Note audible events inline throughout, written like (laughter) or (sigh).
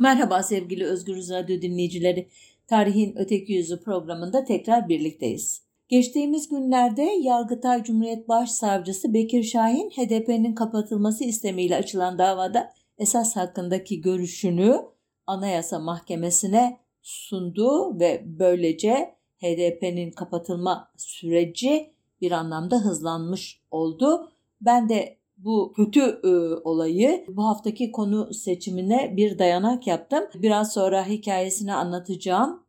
Merhaba sevgili Özgür Radyo dinleyicileri. Tarihin Öteki Yüzü programında tekrar birlikteyiz. Geçtiğimiz günlerde Yargıtay Cumhuriyet Başsavcısı Bekir Şahin HDP'nin kapatılması istemiyle açılan davada esas hakkındaki görüşünü Anayasa Mahkemesi'ne sundu ve böylece HDP'nin kapatılma süreci bir anlamda hızlanmış oldu. Ben de bu kötü e, olayı bu haftaki konu seçimine bir dayanak yaptım. Biraz sonra hikayesini anlatacağım.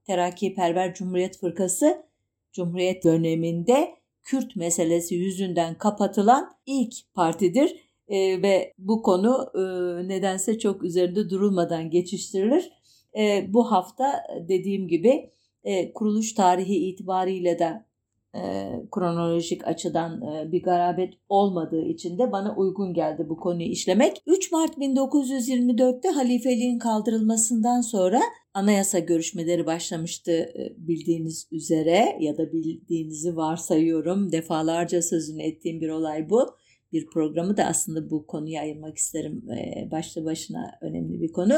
Perver Cumhuriyet Fırkası Cumhuriyet döneminde Kürt meselesi yüzünden kapatılan ilk partidir e, ve bu konu e, nedense çok üzerinde durulmadan geçiştirilir. E, bu hafta dediğim gibi e, kuruluş tarihi itibariyle de e, kronolojik açıdan e, bir garabet olmadığı için de bana uygun geldi bu konuyu işlemek. 3 Mart 1924'te halifeliğin kaldırılmasından sonra anayasa görüşmeleri başlamıştı e, bildiğiniz üzere ya da bildiğinizi varsayıyorum. Defalarca sözünü ettiğim bir olay bu. Bir programı da aslında bu konuya ayırmak isterim. E, başlı başına önemli bir konu.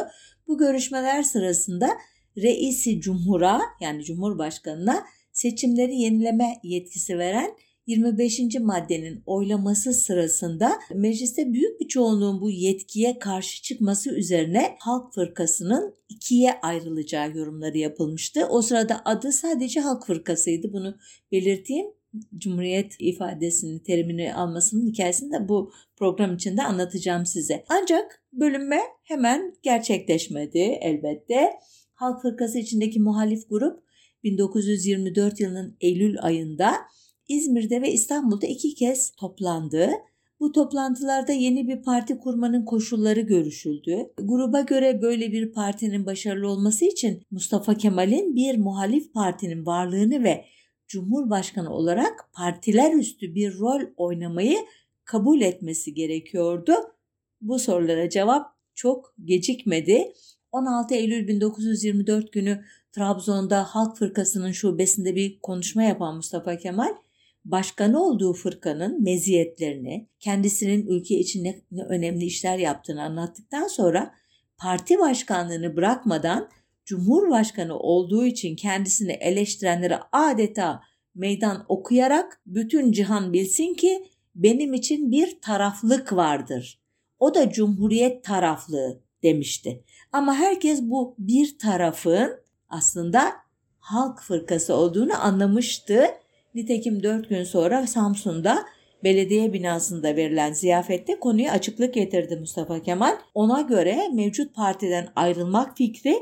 Bu görüşmeler sırasında Reisi Cumhur'a yani Cumhurbaşkanı'na seçimleri yenileme yetkisi veren 25. maddenin oylaması sırasında mecliste büyük bir çoğunluğun bu yetkiye karşı çıkması üzerine Halk Fırkası'nın ikiye ayrılacağı yorumları yapılmıştı. O sırada adı sadece Halk Fırkası'ydı. Bunu belirteyim. Cumhuriyet ifadesini, terimini almasının hikayesini de bu program içinde anlatacağım size. Ancak bölünme hemen gerçekleşmedi elbette. Halk Fırkası içindeki muhalif grup 1924 yılının Eylül ayında İzmir'de ve İstanbul'da iki kez toplandı. Bu toplantılarda yeni bir parti kurmanın koşulları görüşüldü. Gruba göre böyle bir partinin başarılı olması için Mustafa Kemal'in bir muhalif partinin varlığını ve Cumhurbaşkanı olarak partiler üstü bir rol oynamayı kabul etmesi gerekiyordu. Bu sorulara cevap çok gecikmedi. 16 Eylül 1924 günü Trabzon'da Halk Fırkası'nın şubesinde bir konuşma yapan Mustafa Kemal, başkanı olduğu fırkanın meziyetlerini, kendisinin ülke için ne önemli işler yaptığını anlattıktan sonra parti başkanlığını bırakmadan Cumhurbaşkanı olduğu için kendisini eleştirenlere adeta meydan okuyarak bütün cihan bilsin ki benim için bir taraflık vardır. O da Cumhuriyet taraflığı demişti. Ama herkes bu bir tarafın aslında halk fırkası olduğunu anlamıştı. Nitekim dört gün sonra Samsun'da belediye binasında verilen ziyafette konuyu açıklık getirdi Mustafa Kemal. Ona göre mevcut partiden ayrılmak fikri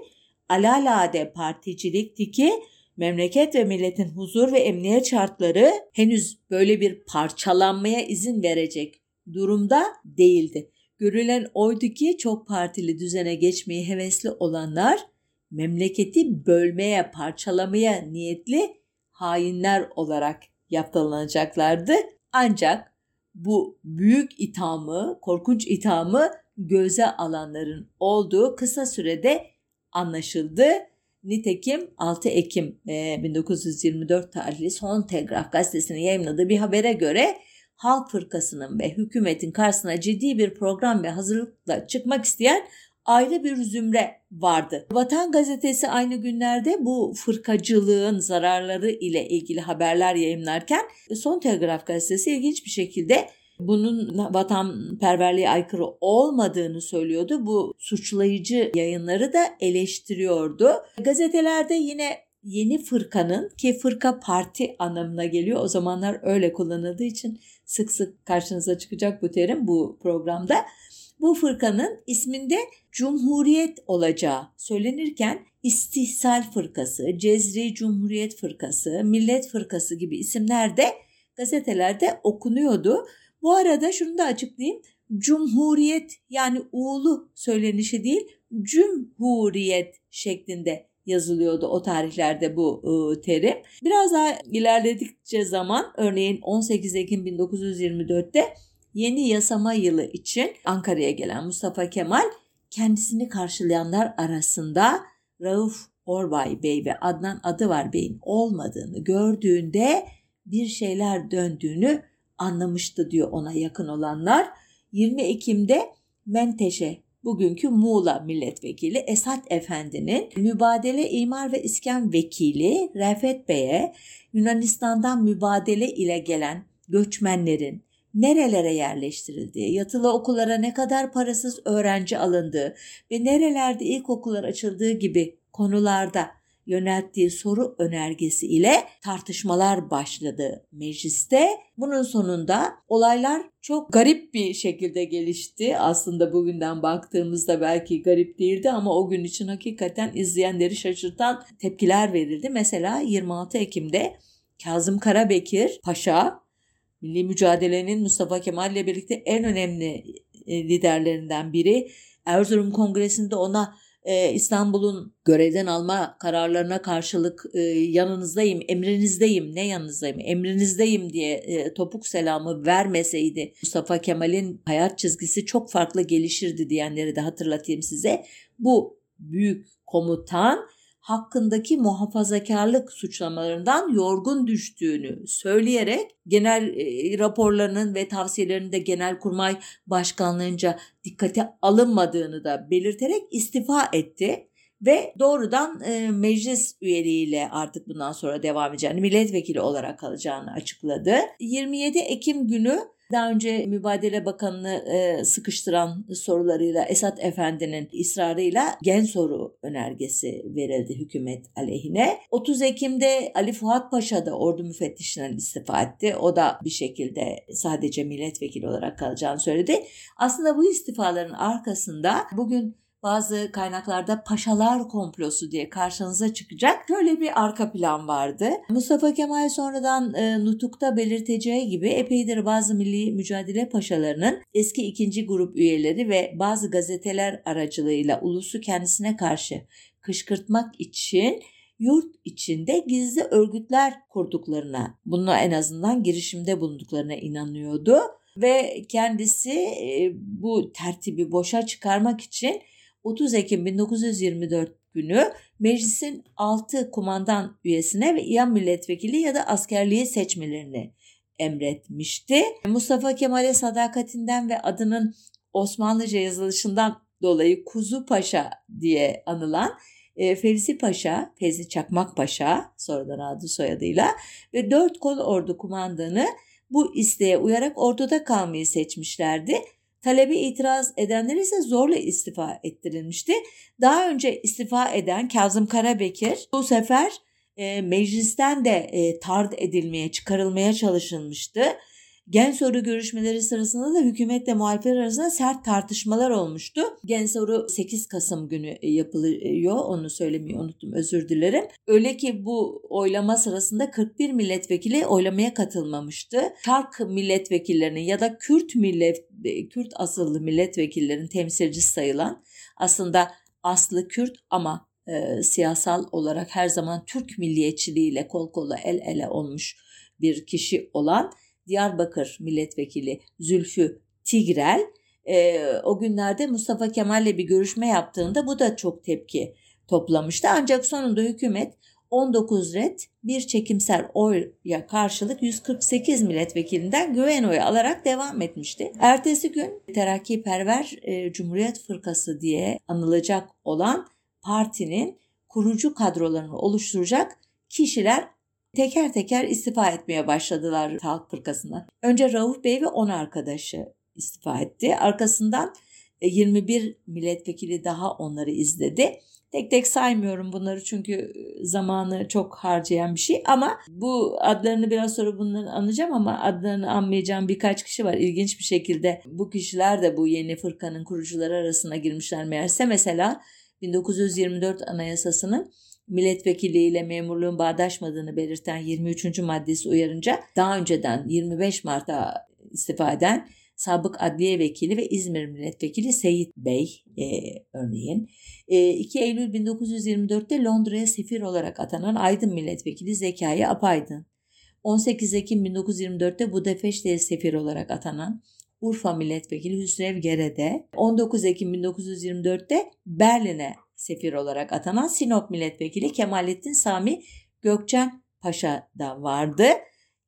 alalade particilikti ki memleket ve milletin huzur ve emniyet şartları henüz böyle bir parçalanmaya izin verecek durumda değildi. Görülen oydu ki çok partili düzene geçmeyi hevesli olanlar memleketi bölmeye, parçalamaya niyetli hainler olarak yaptılanacaklardı. Ancak bu büyük ithamı, korkunç ithamı göze alanların olduğu kısa sürede anlaşıldı. Nitekim 6 Ekim 1924 e, tarihli Son Telgraf gazetesinin yayınladığı bir habere göre Halk Fırkası'nın ve hükümetin karşısına ciddi bir program ve hazırlıkla çıkmak isteyen ayrı bir zümre vardı. Vatan gazetesi aynı günlerde bu fırkacılığın zararları ile ilgili haberler yayınlarken Son Telgraf gazetesi ilginç bir şekilde bunun vatanperverliğe aykırı olmadığını söylüyordu. Bu suçlayıcı yayınları da eleştiriyordu. Gazetelerde yine yeni fırkanın ki fırka parti anlamına geliyor. O zamanlar öyle kullanıldığı için sık sık karşınıza çıkacak bu terim bu programda bu fırkanın isminde Cumhuriyet olacağı söylenirken İstihsal Fırkası, Cezri Cumhuriyet Fırkası, Millet Fırkası gibi isimler de gazetelerde okunuyordu. Bu arada şunu da açıklayayım. Cumhuriyet yani uğulu söylenişi değil, Cumhuriyet şeklinde yazılıyordu o tarihlerde bu ıı, terim. Biraz daha ilerledikçe zaman örneğin 18 Ekim 1924'te yeni yasama yılı için Ankara'ya gelen Mustafa Kemal kendisini karşılayanlar arasında Rauf Orbay Bey ve Adnan Adıvar Bey'in olmadığını gördüğünde bir şeyler döndüğünü anlamıştı diyor ona yakın olanlar. 20 Ekim'de Menteşe bugünkü Muğla milletvekili Esat Efendi'nin mübadele imar ve iskan vekili Refet Bey'e Yunanistan'dan mübadele ile gelen göçmenlerin nerelere yerleştirildiği, yatılı okullara ne kadar parasız öğrenci alındığı ve nerelerde ilkokullar açıldığı gibi konularda yönelttiği soru önergesi ile tartışmalar başladı mecliste. Bunun sonunda olaylar çok garip bir şekilde gelişti. Aslında bugünden baktığımızda belki garip değildi ama o gün için hakikaten izleyenleri şaşırtan tepkiler verildi. Mesela 26 Ekim'de Kazım Karabekir Paşa milli mücadelenin Mustafa Kemal ile birlikte en önemli e, liderlerinden biri. Erzurum Kongresi'nde ona e, İstanbul'un görevden alma kararlarına karşılık e, yanınızdayım, emrinizdeyim, ne yanınızdayım, emrinizdeyim diye topuk selamı vermeseydi Mustafa Kemal'in hayat çizgisi çok farklı gelişirdi diyenleri de hatırlatayım size. Bu büyük komutan hakkındaki muhafazakarlık suçlamalarından yorgun düştüğünü söyleyerek genel e, raporlarının ve tavsiyelerinin de Genelkurmay Başkanlığınca dikkate alınmadığını da belirterek istifa etti ve doğrudan e, meclis üyeliğiyle artık bundan sonra devam edeceğini, milletvekili olarak kalacağını açıkladı. 27 Ekim günü daha önce Mübadele Bakanı'nı e, sıkıştıran sorularıyla Esat Efendi'nin ısrarıyla gen soru önergesi verildi hükümet aleyhine. 30 Ekim'de Ali Fuat Paşa da ordu müfettişinden istifa etti. O da bir şekilde sadece milletvekili olarak kalacağını söyledi. Aslında bu istifaların arkasında bugün bazı kaynaklarda paşalar komplosu diye karşınıza çıkacak. Şöyle bir arka plan vardı. Mustafa Kemal sonradan e, nutukta belirteceği gibi epeydir bazı milli mücadele paşalarının eski ikinci grup üyeleri ve bazı gazeteler aracılığıyla ulusu kendisine karşı kışkırtmak için yurt içinde gizli örgütler kurduklarına, bununla en azından girişimde bulunduklarına inanıyordu ve kendisi e, bu tertibi boşa çıkarmak için 30 Ekim 1924 günü meclisin 6 kumandan üyesine ve İyan milletvekili ya da askerliği seçmelerini emretmişti. Mustafa Kemal'e sadakatinden ve adının Osmanlıca yazılışından dolayı Kuzu Paşa diye anılan e, Fevzi Paşa, Fevzi Çakmak Paşa sonradan adı soyadıyla ve dört kol ordu kumandanı bu isteğe uyarak orduda kalmayı seçmişlerdi Talebi itiraz edenler ise zorla istifa ettirilmişti. Daha önce istifa eden Kazım Karabekir bu sefer e, meclisten de e, tard edilmeye, çıkarılmaya çalışılmıştı. Gen soru görüşmeleri sırasında da hükümetle muhalifler arasında sert tartışmalar olmuştu. Gen soru 8 Kasım günü e, yapılıyor. Onu söylemeyi unuttum özür dilerim. Öyle ki bu oylama sırasında 41 milletvekili oylamaya katılmamıştı. Şark milletvekillerinin ya da Kürt millet e, Kürt asıllı milletvekillerinin temsilcisi sayılan aslında aslı Kürt ama e, siyasal olarak her zaman Türk milliyetçiliğiyle kol kola el ele olmuş bir kişi olan Diyarbakır milletvekili Zülfü Tigrel e, o günlerde Mustafa Kemal'le bir görüşme yaptığında bu da çok tepki toplamıştı. Ancak sonunda hükümet 19 red bir çekimsel oya karşılık 148 milletvekilinden güven oyu alarak devam etmişti. Ertesi gün Terakkiperver e, Cumhuriyet Fırkası diye anılacak olan partinin kurucu kadrolarını oluşturacak kişiler teker teker istifa etmeye başladılar Halk Fırkası'ndan. Önce Rauf Bey ve 10 arkadaşı istifa etti. Arkasından 21 e, milletvekili daha onları izledi. Tek tek saymıyorum bunları çünkü e, zamanı çok harcayan bir şey ama bu adlarını biraz sonra bunları anacağım ama adlarını anmayacağım birkaç kişi var. İlginç bir şekilde bu kişiler de bu yeni fırkanın kurucuları arasına girmişler meğerse. Mesela 1924 Anayasası'nın milletvekiliyle memurluğun bağdaşmadığını belirten 23. maddesi uyarınca daha önceden 25 Mart'ta istifa eden sabık adliye vekili ve İzmir milletvekili Seyit Bey e, örneğin. E, 2 Eylül 1924'te Londra'ya sefir olarak atanan Aydın milletvekili Zekai Apaydın. 18 Ekim 1924'te Budapeşte'ye sefir olarak atanan Urfa milletvekili Hüsrev Gerede, 19 Ekim 1924'te Berlin'e sefir olarak atanan Sinop milletvekili Kemalettin Sami Gökçen Paşa da vardı.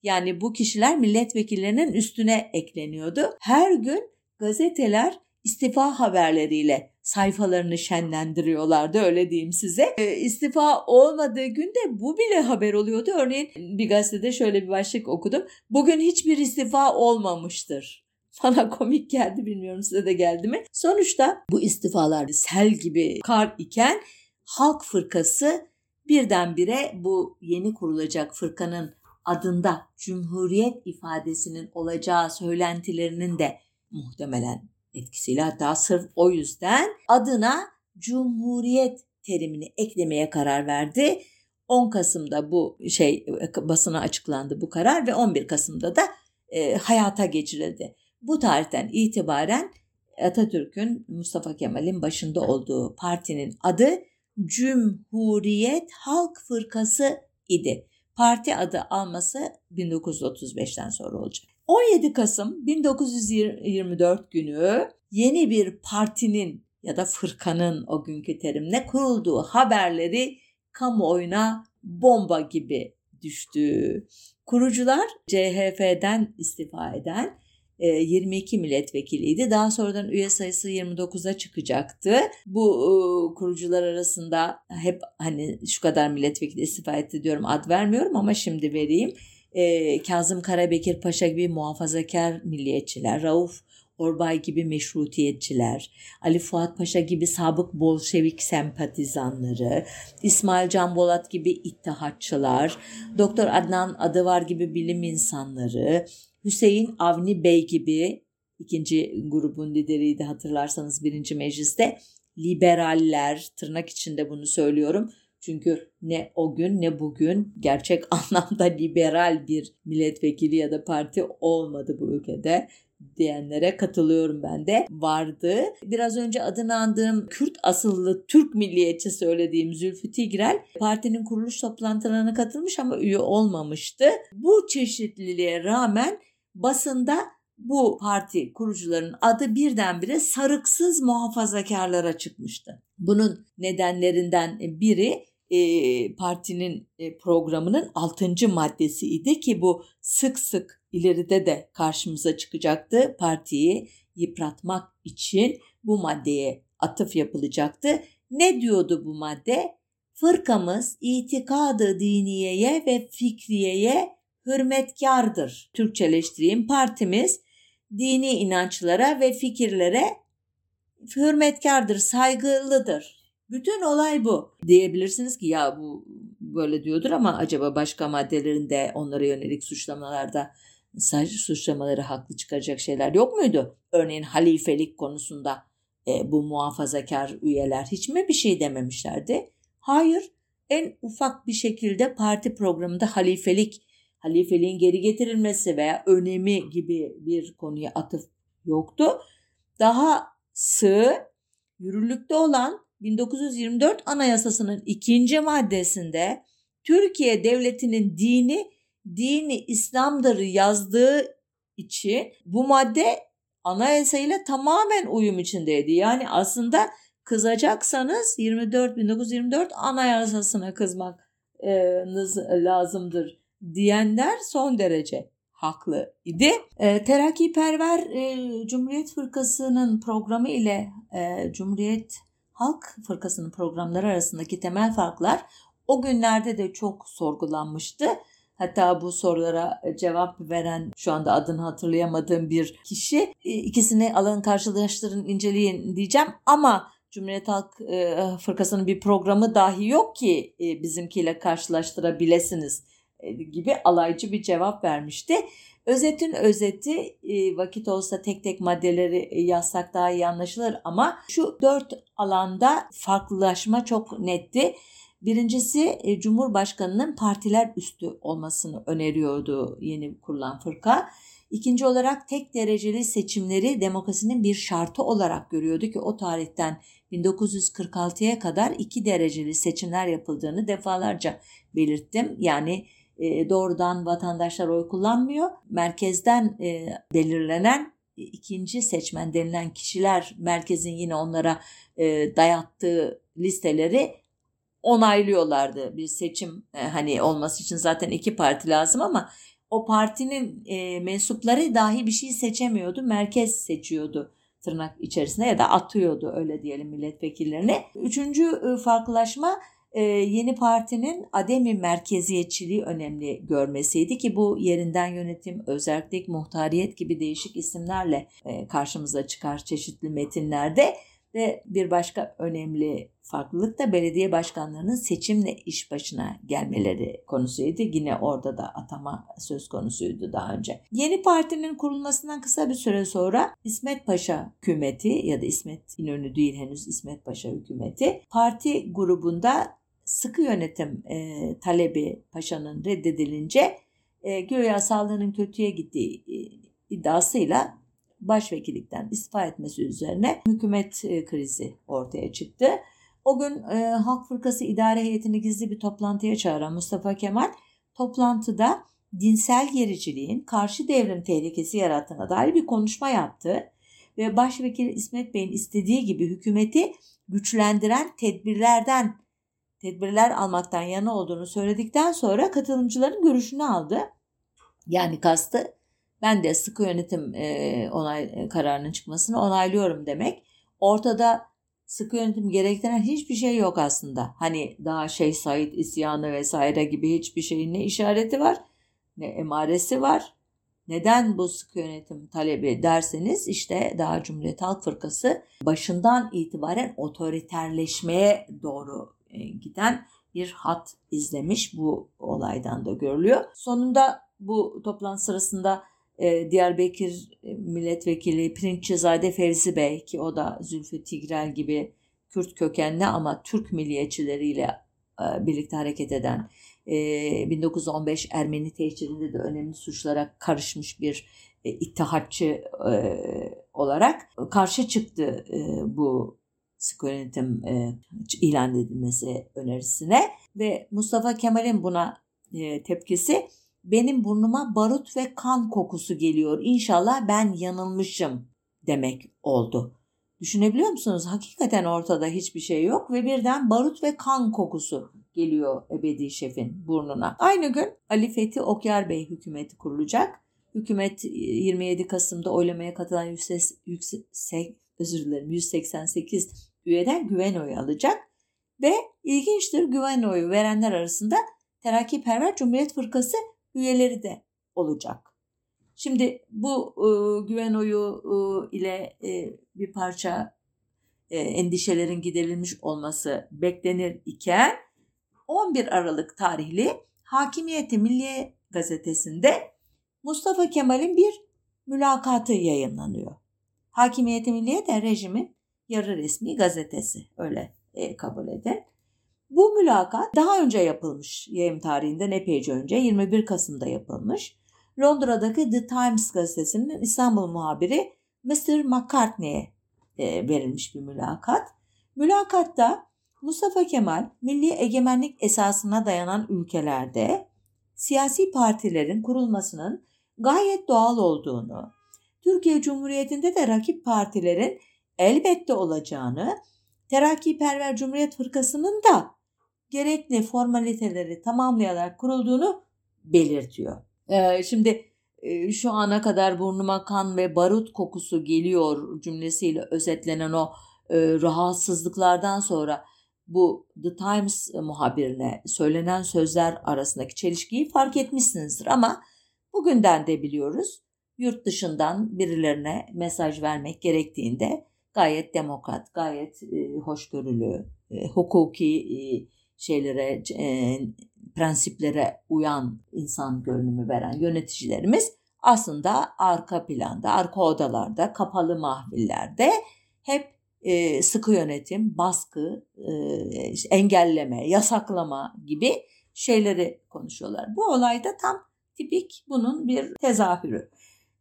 Yani bu kişiler milletvekillerinin üstüne ekleniyordu. Her gün gazeteler istifa haberleriyle sayfalarını şenlendiriyorlardı öyle diyeyim size. E, istifa olmadığı günde bu bile haber oluyordu. Örneğin bir gazetede şöyle bir başlık okudum. Bugün hiçbir istifa olmamıştır. Bana komik geldi bilmiyorum size de geldi mi? Sonuçta bu istifalar sel gibi kar iken Halk Fırkası birdenbire bu yeni kurulacak fırkanın adında Cumhuriyet ifadesinin olacağı söylentilerinin de muhtemelen etkisiyle hatta sırf o yüzden adına Cumhuriyet terimini eklemeye karar verdi. 10 Kasım'da bu şey basına açıklandı bu karar ve 11 Kasım'da da e, hayata geçirildi. Bu tarihten itibaren Atatürk'ün Mustafa Kemal'in başında olduğu partinin adı Cumhuriyet Halk Fırkası idi. Parti adı alması 1935'ten sonra olacak. 17 Kasım 1924 günü yeni bir partinin ya da fırkanın o günkü terimle kurulduğu haberleri kamuoyuna bomba gibi düştü. Kurucular CHP'den istifa eden 22 e, milletvekiliydi. Daha sonradan üye sayısı 29'a çıkacaktı. Bu kurucular arasında hep hani şu kadar milletvekili istifa etti diyorum ad vermiyorum ama şimdi vereyim. E, Kazım Karabekir Paşa gibi muhafazakar milliyetçiler, Rauf Orbay gibi meşrutiyetçiler, Ali Fuat Paşa gibi sabık Bolşevik sempatizanları, İsmail Can Bolat gibi ittihatçılar, Doktor Adnan Adıvar gibi bilim insanları, Hüseyin Avni Bey gibi ikinci grubun lideriydi hatırlarsanız birinci mecliste liberaller tırnak içinde bunu söylüyorum. Çünkü ne o gün ne bugün gerçek (laughs) anlamda liberal bir milletvekili ya da parti olmadı bu ülkede diyenlere katılıyorum ben de vardı. Biraz önce adını andığım Kürt asıllı Türk milliyetçi söylediğim Zülfü Tigrel partinin kuruluş toplantılarına katılmış ama üye olmamıştı. Bu çeşitliliğe rağmen basında bu parti kurucularının adı birdenbire sarıksız muhafazakarlara çıkmıştı. Bunun nedenlerinden biri e, partinin e, programının 6. maddesiydi ki bu sık sık ileride de karşımıza çıkacaktı. Partiyi yıpratmak için bu maddeye atıf yapılacaktı. Ne diyordu bu madde? Fırkamız itikadı diniyeye ve fikriyeye hürmetkardır. Türkçeleştireyim. Partimiz dini inançlara ve fikirlere hürmetkardır, saygılıdır. Bütün olay bu. Diyebilirsiniz ki ya bu böyle diyordur ama acaba başka maddelerinde onlara yönelik suçlamalarda sadece suçlamaları haklı çıkaracak şeyler yok muydu? Örneğin halifelik konusunda e, bu muhafazakar üyeler hiç mi bir şey dememişlerdi? Hayır. En ufak bir şekilde parti programında halifelik halifeliğin geri getirilmesi veya önemi gibi bir konuya atıf yoktu. Daha sığ, yürürlükte olan 1924 Anayasası'nın ikinci maddesinde Türkiye Devleti'nin dini dini İslam'dır yazdığı için bu madde anayasayla tamamen uyum içindeydi. Yani aslında kızacaksanız 24 1924 anayasasına kızmanız lazımdır diyenler son derece haklı idi. E, Terakkiperver e, Cumhuriyet Fırkası'nın programı ile e, Cumhuriyet Halk Fırkası'nın programları arasındaki temel farklar o günlerde de çok sorgulanmıştı. Hatta bu sorulara cevap veren şu anda adını hatırlayamadığım bir kişi e, ikisini alın karşılaştırın inceleyin diyeceğim ama Cumhuriyet Halk e, Fırkası'nın bir programı dahi yok ki e, bizimkiyle karşılaştırabilirsiniz e, gibi alaycı bir cevap vermişti. Özetin özeti e, vakit olsa tek tek maddeleri yazsak daha iyi anlaşılır ama şu dört alanda farklılaşma çok netti. Birincisi e, Cumhurbaşkanı'nın partiler üstü olmasını öneriyordu yeni kurulan fırka. İkinci olarak tek dereceli seçimleri demokrasinin bir şartı olarak görüyordu ki o tarihten 1946'ya kadar iki dereceli seçimler yapıldığını defalarca belirttim. Yani e, doğrudan vatandaşlar oy kullanmıyor. Merkezden e, belirlenen ikinci seçmen denilen kişiler merkezin yine onlara e, dayattığı listeleri onaylıyorlardı. Bir seçim hani olması için zaten iki parti lazım ama o partinin mensupları dahi bir şey seçemiyordu. Merkez seçiyordu tırnak içerisinde ya da atıyordu öyle diyelim milletvekillerini. Üçüncü e, farklılaşma e, yeni partinin ademi merkeziyetçiliği önemli görmesiydi ki bu yerinden yönetim, özellik, muhtariyet gibi değişik isimlerle e, karşımıza çıkar çeşitli metinlerde ve bir başka önemli farklılık da belediye başkanlarının seçimle iş başına gelmeleri konusuydu. Yine orada da atama söz konusuydu daha önce. Yeni partinin kurulmasından kısa bir süre sonra İsmet Paşa hükümeti ya da İsmet İnönü değil henüz İsmet Paşa hükümeti parti grubunda sıkı yönetim e, talebi paşanın reddedilince e, göya sağlığının kötüye gittiği e, iddiasıyla başvekillikten istifa etmesi üzerine hükümet e, krizi ortaya çıktı. O gün e, Halk Fırkası İdare Heyetini gizli bir toplantıya çağıran Mustafa Kemal toplantıda dinsel gericiliğin karşı devrim tehlikesi yarattığına dair bir konuşma yaptı ve Başvekil İsmet Bey'in istediği gibi hükümeti güçlendiren tedbirlerden tedbirler almaktan yana olduğunu söyledikten sonra katılımcıların görüşünü aldı. Yani kastı ben de sıkı yönetim e, onay e, kararının çıkmasını onaylıyorum demek. Ortada sıkı yönetim gerektiren hiçbir şey yok aslında. Hani daha şey Said isyanı vesaire gibi hiçbir şeyin ne işareti var ne emaresi var. Neden bu sıkı yönetim talebi derseniz işte daha Cumhuriyet Halk Fırkası başından itibaren otoriterleşmeye doğru giden bir hat izlemiş bu olaydan da görülüyor. Sonunda bu toplantı sırasında e, Diyarbakır e, milletvekili Pirinççizade Fevzi Bey ki o da Zülfü Tigrel gibi Kürt kökenli ama Türk milliyetçileriyle birlikte hareket eden 1915 Ermeni tehcirinde de önemli suçlara karışmış bir ittihatçı olarak karşı çıktı bu sıkı yönetim e, ilan edilmesi önerisine ve Mustafa Kemal'in buna e, tepkisi benim burnuma barut ve kan kokusu geliyor. İnşallah ben yanılmışım demek oldu. Düşünebiliyor musunuz? Hakikaten ortada hiçbir şey yok ve birden barut ve kan kokusu geliyor ebedi şefin burnuna. Aynı gün Ali Fethi Okyar Bey hükümeti kurulacak. Hükümet 27 Kasım'da oylamaya katılan yüksek, yüksek özür dilerim 188 üyeden güven oyu alacak ve ilginçtir güven oyu verenler arasında Terakkiperver Cumhuriyet Fırkası üyeleri de olacak. Şimdi bu e, güven oyu e, ile e, bir parça e, endişelerin giderilmiş olması beklenir iken 11 Aralık tarihli Hakimiyeti Milliye gazetesinde Mustafa Kemal'in bir mülakatı yayınlanıyor. Hakimiyeti Milliye de rejimin yarı resmi gazetesi öyle e, kabul edin. Bu mülakat daha önce yapılmış yayım tarihinden epeyce önce 21 Kasım'da yapılmış. Londra'daki The Times gazetesinin İstanbul muhabiri Mr. McCartney'e e, verilmiş bir mülakat. Mülakatta Mustafa Kemal milli egemenlik esasına dayanan ülkelerde siyasi partilerin kurulmasının gayet doğal olduğunu, Türkiye Cumhuriyeti'nde de rakip partilerin elbette olacağını, Terakkiperver Cumhuriyet Fırkası'nın da gerekli formaliteleri tamamlayarak kurulduğunu belirtiyor. Ee, şimdi e, şu ana kadar burnuma kan ve barut kokusu geliyor cümlesiyle özetlenen o e, rahatsızlıklardan sonra bu The Times muhabirine söylenen sözler arasındaki çelişkiyi fark etmişsinizdir ama bugünden de biliyoruz yurt dışından birilerine mesaj vermek gerektiğinde gayet demokrat, gayet e, hoşgörülü, e, hukuki e, şeylere, e, prensiplere uyan insan görünümü veren yöneticilerimiz aslında arka planda, arka odalarda, kapalı mahvillerde hep e, sıkı yönetim, baskı, e, engelleme, yasaklama gibi şeyleri konuşuyorlar. Bu olayda tam tipik bunun bir tezahürü.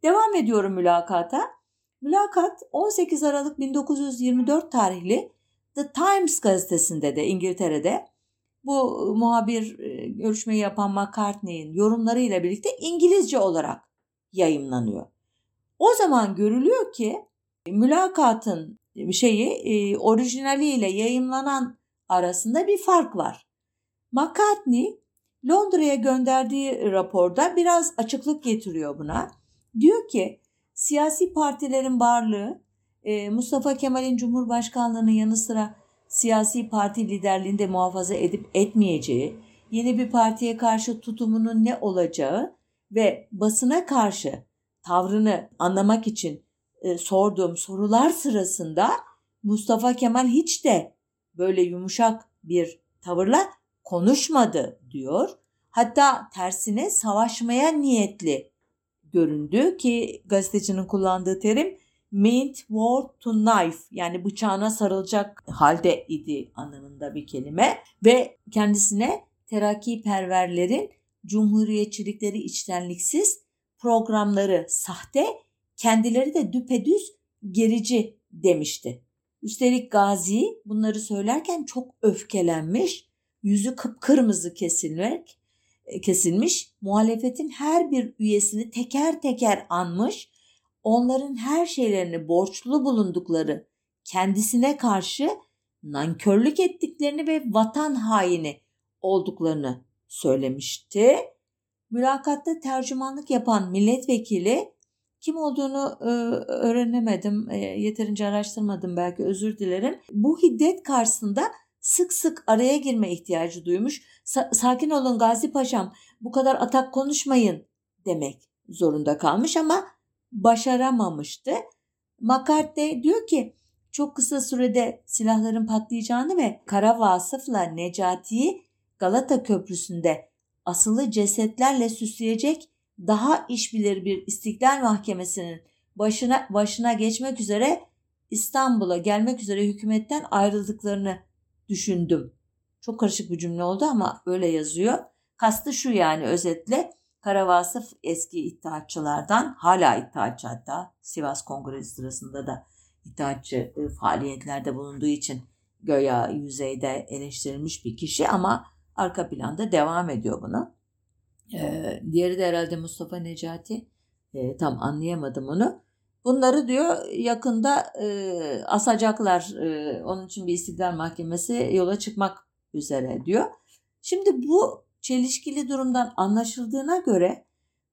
Devam ediyorum mülakata. Mülakat 18 Aralık 1924 tarihli The Times gazetesinde de İngiltere'de bu muhabir e, görüşmeyi yapan McCartney'in yorumlarıyla birlikte İngilizce olarak yayımlanıyor. O zaman görülüyor ki mülakatın şeyi e, orijinaliyle yayımlanan arasında bir fark var. McCartney Londra'ya gönderdiği raporda biraz açıklık getiriyor buna. Diyor ki siyasi partilerin varlığı e, Mustafa Kemal'in Cumhurbaşkanlığının yanı sıra siyasi parti liderliğinde muhafaza edip etmeyeceği, yeni bir partiye karşı tutumunun ne olacağı ve basına karşı tavrını anlamak için e, sorduğum sorular sırasında Mustafa Kemal hiç de böyle yumuşak bir tavırla konuşmadı diyor. Hatta tersine savaşmaya niyetli göründü ki gazetecinin kullandığı terim meant war to knife yani bıçağına sarılacak halde idi anlamında bir kelime ve kendisine terakki perverlerin cumhuriyetçilikleri içtenliksiz programları sahte kendileri de düpedüz gerici demişti. Üstelik Gazi bunları söylerken çok öfkelenmiş, yüzü kıpkırmızı kesilmek, kesilmiş, muhalefetin her bir üyesini teker teker anmış, onların her şeylerini borçlu bulundukları kendisine karşı nankörlük ettiklerini ve vatan haini olduklarını söylemişti. Mülakatta tercümanlık yapan milletvekili kim olduğunu e, öğrenemedim, e, yeterince araştırmadım belki özür dilerim. Bu hiddet karşısında sık sık araya girme ihtiyacı duymuş. Sa- sakin olun Gazi Paşam, bu kadar atak konuşmayın demek zorunda kalmış ama başaramamıştı. McCartney diyor ki çok kısa sürede silahların patlayacağını ve Kara Vasıf'la Necati'yi Galata Köprüsü'nde asılı cesetlerle süsleyecek daha işbilir bir İstiklal Mahkemesi'nin başına başına geçmek üzere İstanbul'a gelmek üzere hükümetten ayrıldıklarını düşündüm. Çok karışık bir cümle oldu ama öyle yazıyor. Kastı şu yani özetle Karavasıf eski ittihatçılardan hala ittihatçı hatta Sivas Kongresi sırasında da ittihatçı e, faaliyetlerde bulunduğu için göya yüzeyde eleştirilmiş bir kişi ama arka planda devam ediyor bunu. Ee, diğeri de herhalde Mustafa Necati. Ee, tam anlayamadım onu. Bunları diyor yakında e, asacaklar. E, onun için bir istiklal mahkemesi yola çıkmak üzere diyor. Şimdi bu çelişkili durumdan anlaşıldığına göre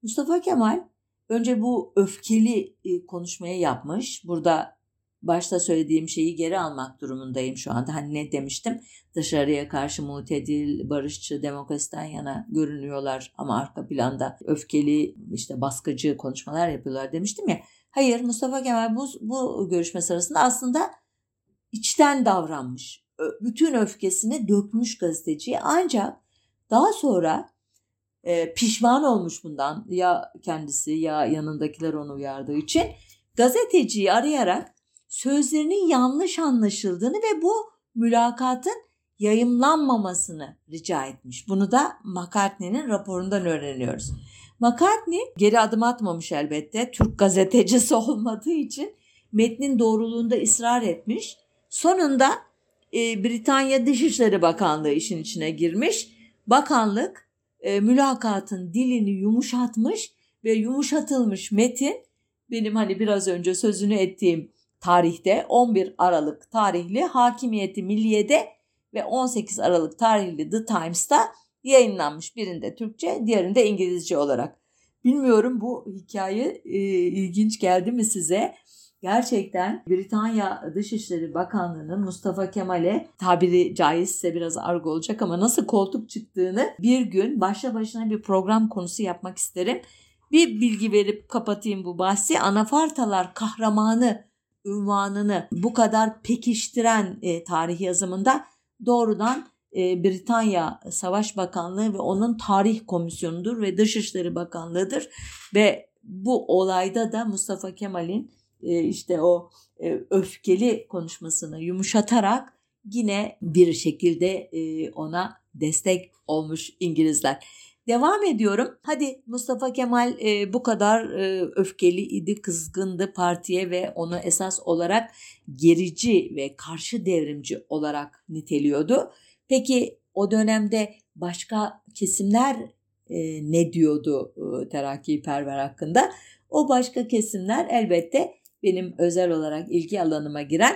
Mustafa Kemal önce bu öfkeli e, konuşmayı yapmış. Burada başta söylediğim şeyi geri almak durumundayım şu anda. Hani ne demiştim? Dışarıya karşı mutedil, barışçı, demokrasiden yana görünüyorlar ama arka planda öfkeli, işte baskıcı konuşmalar yapıyorlar demiştim ya. Hayır Mustafa Kemal bu, bu görüşme sırasında aslında içten davranmış. Bütün öfkesini dökmüş gazeteciye ancak daha sonra e, pişman olmuş bundan ya kendisi ya yanındakiler onu uyardığı için gazeteciyi arayarak sözlerinin yanlış anlaşıldığını ve bu mülakatın yayımlanmamasını rica etmiş. Bunu da McCartney'nin raporundan öğreniyoruz. McCartney geri adım atmamış elbette. Türk gazetecisi (laughs) olmadığı için metnin doğruluğunda ısrar etmiş. Sonunda e, Britanya Dışişleri Bakanlığı işin içine girmiş. Bakanlık e, mülakatın dilini yumuşatmış ve yumuşatılmış metin benim hani biraz önce sözünü ettiğim tarihte 11 Aralık tarihli Hakimiyeti Milliye'de ve 18 Aralık tarihli The Times'ta yayınlanmış. Birinde Türkçe, diğerinde İngilizce olarak. Bilmiyorum bu hikaye e, ilginç geldi mi size? Gerçekten Britanya Dışişleri Bakanlığı'nın Mustafa Kemal'e tabiri caizse biraz argo olacak ama nasıl koltuk çıktığını bir gün başla başına bir program konusu yapmak isterim. Bir bilgi verip kapatayım bu bahsi. Anafartalar kahramanı ünvanını bu kadar pekiştiren e, tarih yazımında doğrudan e, Britanya Savaş Bakanlığı ve onun tarih komisyonudur ve Dışişleri Bakanlığı'dır ve bu olayda da Mustafa Kemal'in e, işte o e, öfkeli konuşmasını yumuşatarak yine bir şekilde ona destek olmuş İngilizler. Devam ediyorum. Hadi Mustafa Kemal e, bu kadar e, öfkeli idi, kızgındı partiye ve onu esas olarak gerici ve karşı devrimci olarak niteliyordu. Peki o dönemde başka kesimler e, ne diyordu e, terakkiperver hakkında? O başka kesimler elbette benim özel olarak ilgi alanıma giren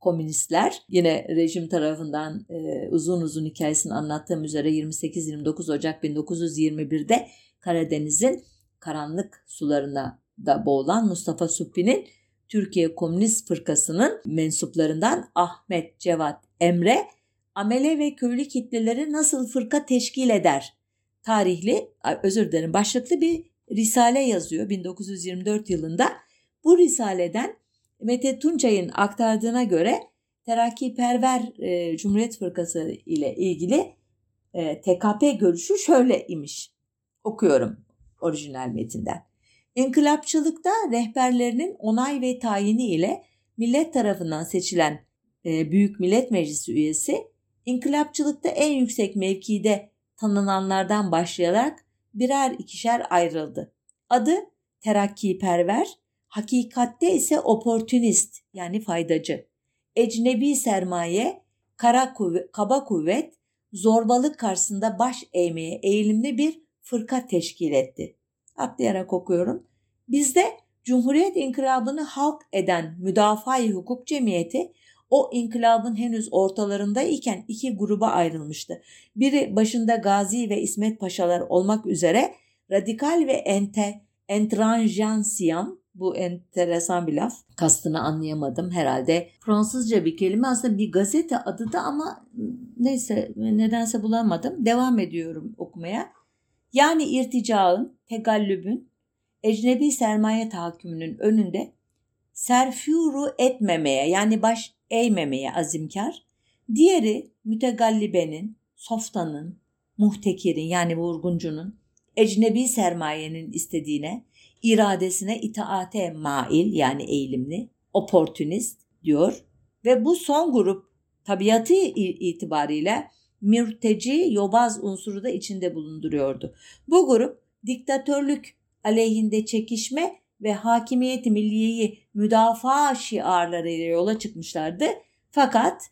komünistler yine rejim tarafından e, uzun uzun hikayesini anlattığım üzere 28-29 Ocak 1921'de Karadeniz'in karanlık sularına da boğulan Mustafa Suppi'nin Türkiye Komünist Fırkası'nın mensuplarından Ahmet Cevat Emre, amele ve köylü kitleleri nasıl fırka teşkil eder? Tarihli, özür dilerim başlıklı bir risale yazıyor 1924 yılında. Bu risaleden Mete Tuncay'ın aktardığına göre Terakkiperver e, Cumhuriyet Fırkası ile ilgili e, TKP görüşü şöyle imiş. Okuyorum orijinal metinden. İnkılapçılıkta rehberlerinin onay ve tayini ile millet tarafından seçilen e, Büyük Millet Meclisi üyesi, inkılapçılıkta en yüksek mevkide tanınanlardan başlayarak birer ikişer ayrıldı. Adı terakkiperver, hakikatte ise oportunist yani faydacı. Ecnebi sermaye, kara kuvvet, kaba kuvvet, zorbalık karşısında baş eğmeye eğilimli bir fırka teşkil etti. Atlayarak okuyorum. Bizde Cumhuriyet inkılabını halk eden müdafaa hukuk cemiyeti o inkılabın henüz ortalarında iken iki gruba ayrılmıştı. Biri başında Gazi ve İsmet Paşalar olmak üzere radikal ve ente, entranjansiyan bu enteresan bir laf. Kastını anlayamadım herhalde. Fransızca bir kelime aslında bir gazete adı da ama neyse nedense bulamadım. Devam ediyorum okumaya. Yani irticaın, tegallübün, ecnebi sermaye tahakkümünün önünde serfuru etmemeye yani baş eğmemeye azimkar. Diğeri mütegallibenin, softanın, muhtekirin yani vurguncunun, ecnebi sermayenin istediğine, iradesine itaate mail yani eğilimli, oportunist diyor. Ve bu son grup tabiatı itibariyle mürteci, yobaz unsuru da içinde bulunduruyordu. Bu grup diktatörlük aleyhinde çekişme ve hakimiyeti milliyeyi müdafaa şiarlarıyla yola çıkmışlardı. Fakat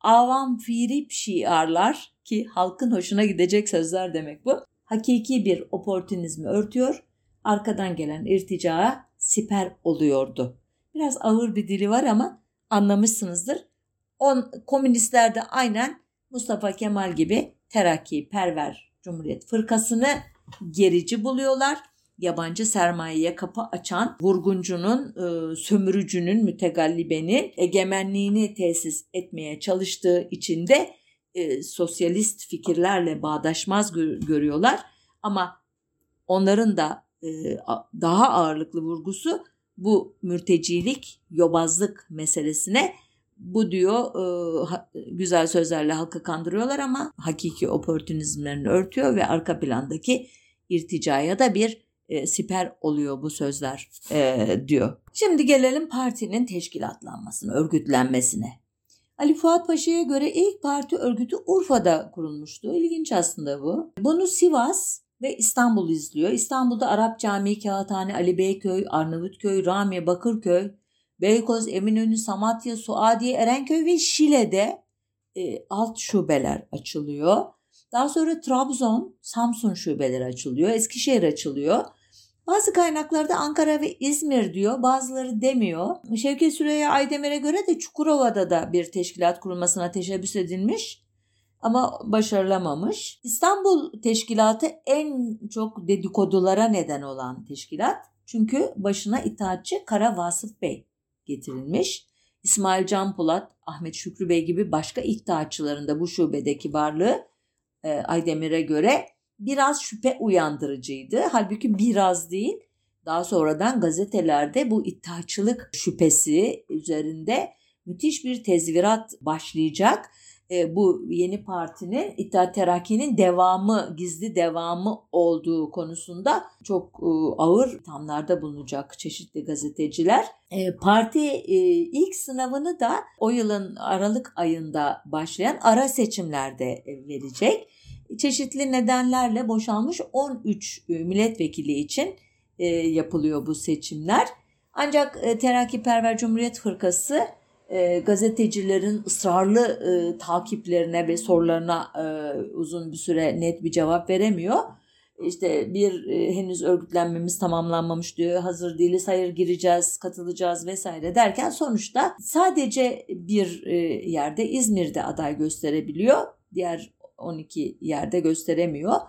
avam firip şiarlar ki halkın hoşuna gidecek sözler demek bu. Hakiki bir oportunizmi örtüyor, arkadan gelen irticaa siper oluyordu. Biraz ağır bir dili var ama anlamışsınızdır. On, komünistler de aynen Mustafa Kemal gibi terakki perver Cumhuriyet Fırkası'nı gerici buluyorlar yabancı sermayeye kapı açan vurguncunun, e, sömürücünün, mütegallibenin egemenliğini tesis etmeye çalıştığı için de e, sosyalist fikirlerle bağdaşmaz gör, görüyorlar. Ama onların da e, daha ağırlıklı vurgusu bu mürtecilik, yobazlık meselesine bu diyor e, güzel sözlerle halkı kandırıyorlar ama hakiki oportunizmlerini örtüyor ve arka plandaki irticaya da bir e, siper oluyor bu sözler e, diyor. Şimdi gelelim partinin teşkilatlanmasına, örgütlenmesine. Ali Fuat Paşa'ya göre ilk parti örgütü Urfa'da kurulmuştu. İlginç aslında bu. Bunu Sivas ve İstanbul izliyor. İstanbul'da Arap Camii, Kağıthane, Ali Beyköy, Arnavutköy, Ramiye, Bakırköy, Beykoz, Eminönü, Samatya, Suadiye, Erenköy ve Şile'de e, alt şubeler açılıyor. Daha sonra Trabzon, Samsun şubeleri açılıyor, Eskişehir açılıyor. Bazı kaynaklarda Ankara ve İzmir diyor, bazıları demiyor. Şevket Süreyya Aydemir'e göre de Çukurova'da da bir teşkilat kurulmasına teşebbüs edilmiş ama başarılamamış. İstanbul Teşkilatı en çok dedikodulara neden olan teşkilat. Çünkü başına itaatçı Kara Vasıf Bey getirilmiş. İsmail Can Polat, Ahmet Şükrü Bey gibi başka itaatçıların da bu şubedeki varlığı e, Aydemir'e göre biraz şüphe uyandırıcıydı. Halbuki biraz değil. Daha sonradan gazetelerde bu iddiaçılık şüphesi üzerinde müthiş bir tezvirat başlayacak. E, bu yeni partinin İttihat Terakki'nin devamı, gizli devamı olduğu konusunda çok e, ağır tamlarda bulunacak çeşitli gazeteciler. E, parti e, ilk sınavını da o yılın Aralık ayında başlayan ara seçimlerde verecek çeşitli nedenlerle boşalmış 13 e, milletvekili için e, yapılıyor bu seçimler. Ancak e, Terakkiperver Cumhuriyet Fırkası gazetecilerin ısrarlı takiplerine ve sorularına uzun bir süre net bir cevap veremiyor. İşte bir henüz örgütlenmemiz tamamlanmamış diyor. Hazır değiliz, hayır gireceğiz, katılacağız vesaire derken sonuçta sadece bir yerde İzmir'de aday gösterebiliyor. Diğer 12 yerde gösteremiyor.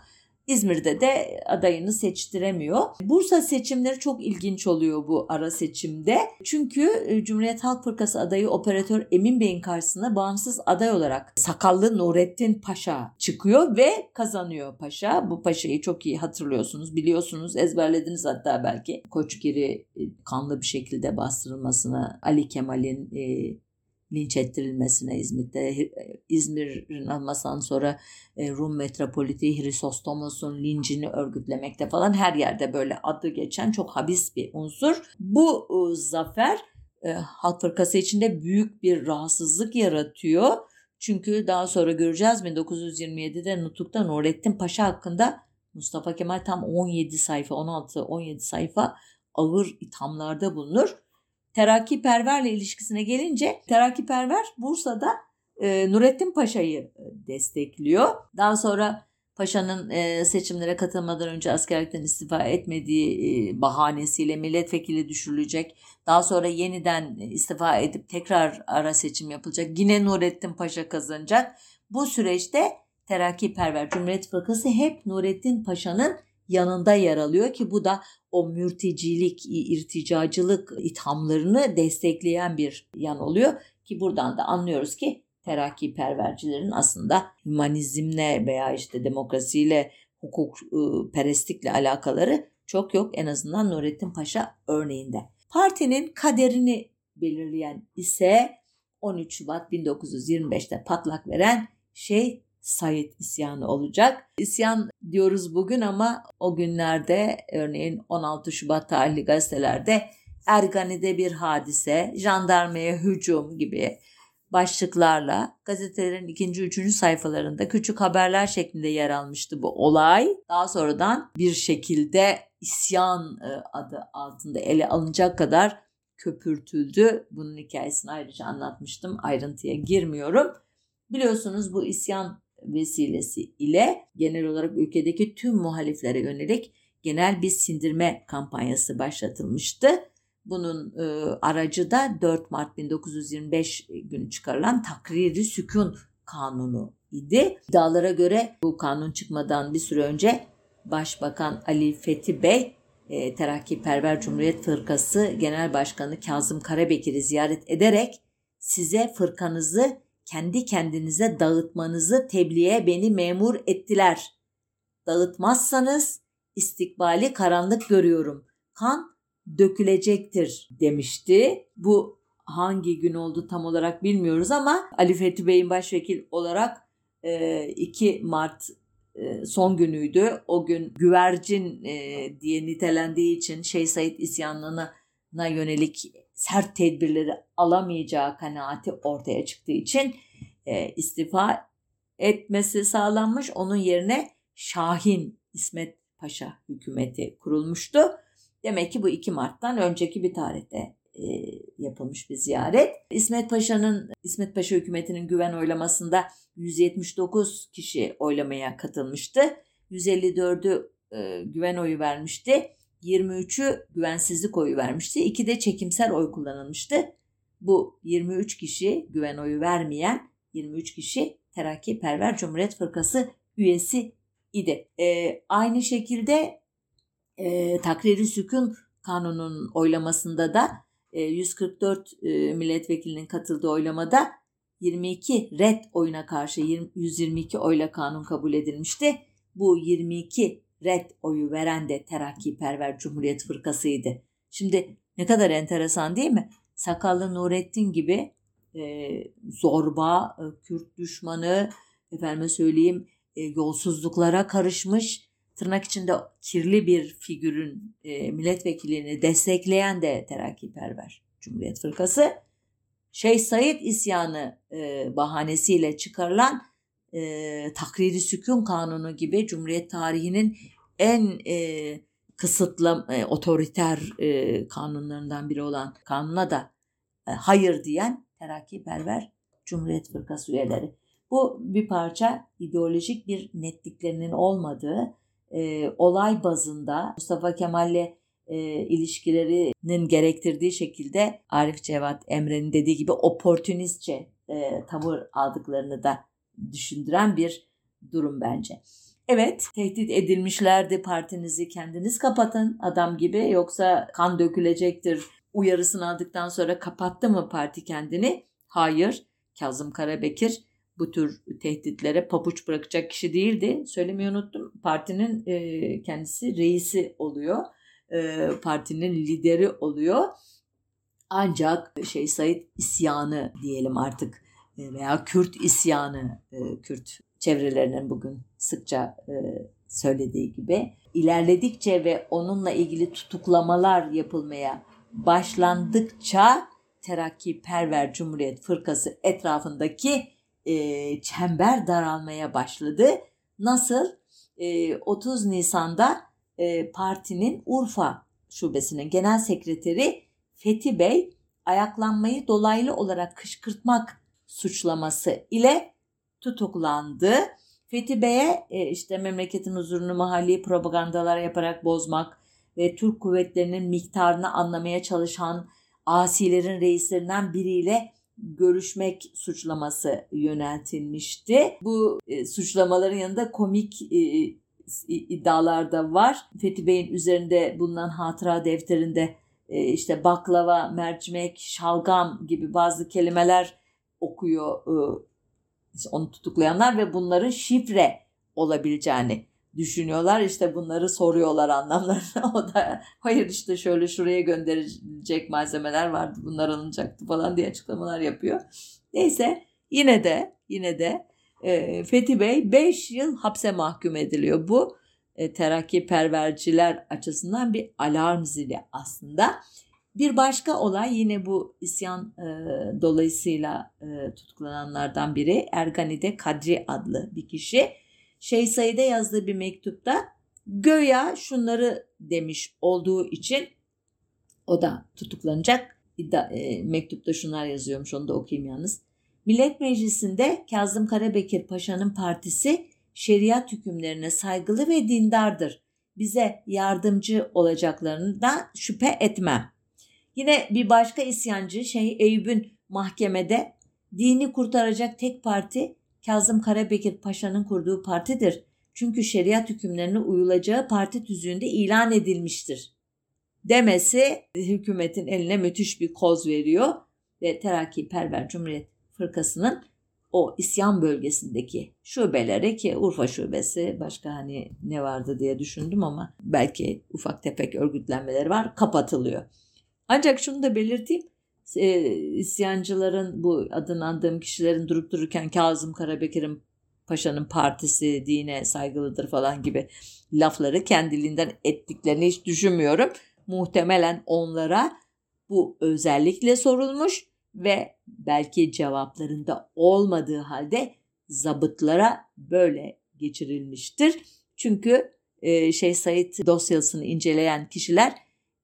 İzmir'de de adayını seçtiremiyor. Bursa seçimleri çok ilginç oluyor bu ara seçimde. Çünkü e, Cumhuriyet Halk Fırkası adayı operatör Emin Bey'in karşısına bağımsız aday olarak sakallı Nurettin Paşa çıkıyor ve kazanıyor Paşa. Bu Paşa'yı çok iyi hatırlıyorsunuz, biliyorsunuz, ezberlediniz hatta belki. Koçgiri e, kanlı bir şekilde bastırılmasına, Ali Kemal'in e, linç ettirilmesine İzmir'de İzmir'in almasından sonra e, Rum metropoliti Hristostomos'un lincini örgütlemekte falan her yerde böyle adı geçen çok habis bir unsur. Bu e, zafer e, Halk Fırkası içinde büyük bir rahatsızlık yaratıyor. Çünkü daha sonra göreceğiz 1927'de Nutuk'ta Nurettin Paşa hakkında Mustafa Kemal tam 17 sayfa 16-17 sayfa ağır ithamlarda bulunur terakkiperverle ilişkisine gelince terakkiperver Bursa'da e, Nurettin Paşa'yı e, destekliyor. Daha sonra Paşa'nın e, seçimlere katılmadan önce askerlikten istifa etmediği e, bahanesiyle milletvekili düşürülecek. Daha sonra yeniden istifa edip tekrar ara seçim yapılacak. Yine Nurettin Paşa kazanacak. Bu süreçte terakkiperver Cumhuriyet Fırkası hep Nurettin Paşa'nın yanında yer alıyor ki bu da o mürtecilik, irticacılık ithamlarını destekleyen bir yan oluyor ki buradan da anlıyoruz ki terakki pervercilerin aslında humanizmle veya işte demokrasiyle, hukuk ıı, perestlikle alakaları çok yok en azından Nurettin Paşa örneğinde. Partinin kaderini belirleyen ise 13 Şubat 1925'te patlak veren şey Said isyanı olacak. İsyan diyoruz bugün ama o günlerde örneğin 16 Şubat tarihli gazetelerde Ergani'de bir hadise, jandarmaya hücum gibi başlıklarla gazetelerin ikinci, üçüncü sayfalarında küçük haberler şeklinde yer almıştı bu olay. Daha sonradan bir şekilde isyan e, adı altında ele alınacak kadar köpürtüldü. Bunun hikayesini ayrıca anlatmıştım. Ayrıntıya girmiyorum. Biliyorsunuz bu isyan vesilesi ile genel olarak ülkedeki tüm muhaliflere yönelik genel bir sindirme kampanyası başlatılmıştı. Bunun e, aracı da 4 Mart 1925 günü çıkarılan Takriri Sükun Kanunu idi. İddialara göre bu kanun çıkmadan bir süre önce Başbakan Ali Fethi Bey e, Terakkiperver Cumhuriyet Fırkası Genel Başkanı Kazım Karabekir'i ziyaret ederek size fırkanızı kendi kendinize dağıtmanızı tebliğe beni memur ettiler. Dağıtmazsanız istikbali karanlık görüyorum. Kan dökülecektir demişti. Bu hangi gün oldu tam olarak bilmiyoruz ama Ali Fethi Bey'in başvekil olarak 2 e, Mart e, son günüydü. O gün güvercin e, diye nitelendiği için Şeyh Said isyanına yönelik sert tedbirleri alamayacağı kanaati ortaya çıktığı için e, istifa etmesi sağlanmış. Onun yerine Şahin İsmet Paşa hükümeti kurulmuştu. Demek ki bu 2 Mart'tan önceki bir tarihte e, yapılmış bir ziyaret. İsmet Paşa'nın İsmet Paşa hükümetinin güven oylamasında 179 kişi oylamaya katılmıştı. 154'ü e, güven oyu vermişti. 23'ü güvensizlik oyu vermişti. 2 de çekimsel oy kullanılmıştı. Bu 23 kişi güven oyu vermeyen 23 kişi Terakki Perver Cumhuriyet Fırkası üyesi idi. E, aynı şekilde e, Takriri Sükun Kanunun oylamasında da e, 144 e, milletvekilinin katıldığı oylamada 22 red oyuna karşı 20, 122 oyla kanun kabul edilmişti. Bu 22 red oyu veren de Terakkiperver Cumhuriyet Fırkası'ydı. Şimdi ne kadar enteresan değil mi? Sakallı Nurettin gibi e, zorba, e, Kürt düşmanı, efendime söyleyeyim e, yolsuzluklara karışmış, tırnak içinde kirli bir figürün e, milletvekilini destekleyen de terakkiperver Cumhuriyet Fırkası. Şeyh Said isyanı e, bahanesiyle çıkarılan e, takriri sükun kanunu gibi Cumhuriyet tarihinin en e, kısıtlı e, otoriter e, kanunlarından biri olan kanuna da e, hayır diyen terakkiperver Cumhuriyet Fırkası üyeleri. Bu bir parça ideolojik bir netliklerinin olmadığı e, olay bazında Mustafa Kemal'le e, ilişkilerinin gerektirdiği şekilde Arif Cevat Emre'nin dediği gibi oportunistçe e, tavır aldıklarını da düşündüren bir durum bence. Evet tehdit edilmişlerdi partinizi kendiniz kapatın adam gibi yoksa kan dökülecektir uyarısını aldıktan sonra kapattı mı parti kendini? Hayır. Kazım Karabekir bu tür tehditlere papuç bırakacak kişi değildi. Söylemeyi unuttum. Partinin e, kendisi reisi oluyor. E, partinin lideri oluyor. Ancak şey Said isyanı diyelim artık veya Kürt isyanı, e, Kürt çevrelerinin bugün sıkça e, söylediği gibi ilerledikçe ve onunla ilgili tutuklamalar yapılmaya başlandıkça Terakki Perver Cumhuriyet Fırkası etrafındaki e, çember daralmaya başladı. Nasıl? E, 30 Nisan'da e, partinin Urfa şubesinin genel sekreteri Fethi Bey ayaklanmayı dolaylı olarak kışkırtmak suçlaması ile tutuklandı. Fethi Bey'e e, işte memleketin huzurunu mahalli propagandalar yaparak bozmak ve Türk kuvvetlerinin miktarını anlamaya çalışan asilerin reislerinden biriyle görüşmek suçlaması yöneltilmişti. Bu e, suçlamaların yanında komik e, iddialar da var. Fethi Bey'in üzerinde bulunan hatıra defterinde e, işte baklava, mercimek, şalgam gibi bazı kelimeler okuyor e, işte onu tutuklayanlar ve bunların şifre olabileceğini düşünüyorlar. İşte bunları soruyorlar anlamlarına. (laughs) O da hayır işte şöyle şuraya gönderecek malzemeler vardı bunlar alınacaktı falan diye açıklamalar yapıyor. Neyse yine de yine de e, Fethi Bey 5 yıl hapse mahkum ediliyor. Bu e, terakki perverciler açısından bir alarm zili aslında. Bir başka olay yine bu isyan e, dolayısıyla e, tutuklananlardan biri Ergani'de Kadri adlı bir kişi. Şeyh Said'e yazdığı bir mektupta göya şunları demiş olduğu için o da tutuklanacak. İddia, e, mektupta şunlar yazıyormuş onu da okuyayım yalnız. Millet Meclisi'nde Kazım Karabekir Paşa'nın partisi şeriat hükümlerine saygılı ve dindardır. Bize yardımcı olacaklarından şüphe etmem. Yine bir başka isyancı Şeyh Eyüp'ün mahkemede dini kurtaracak tek parti Kazım Karabekir Paşa'nın kurduğu partidir. Çünkü şeriat hükümlerine uyulacağı parti tüzüğünde ilan edilmiştir. Demesi hükümetin eline müthiş bir koz veriyor ve Terakki Perver Cumhuriyet Fırkası'nın o isyan bölgesindeki şubeleri ki Urfa şubesi başka hani ne vardı diye düşündüm ama belki ufak tefek örgütlenmeleri var kapatılıyor. Ancak şunu da belirteyim e, isyancıların bu adını andığım kişilerin durup dururken Kazım Karabekir'in Paşa'nın partisi dine saygılıdır falan gibi lafları kendiliğinden ettiklerini hiç düşünmüyorum. Muhtemelen onlara bu özellikle sorulmuş ve belki cevaplarında olmadığı halde zabıtlara böyle geçirilmiştir. Çünkü e, şey Said dosyasını inceleyen kişiler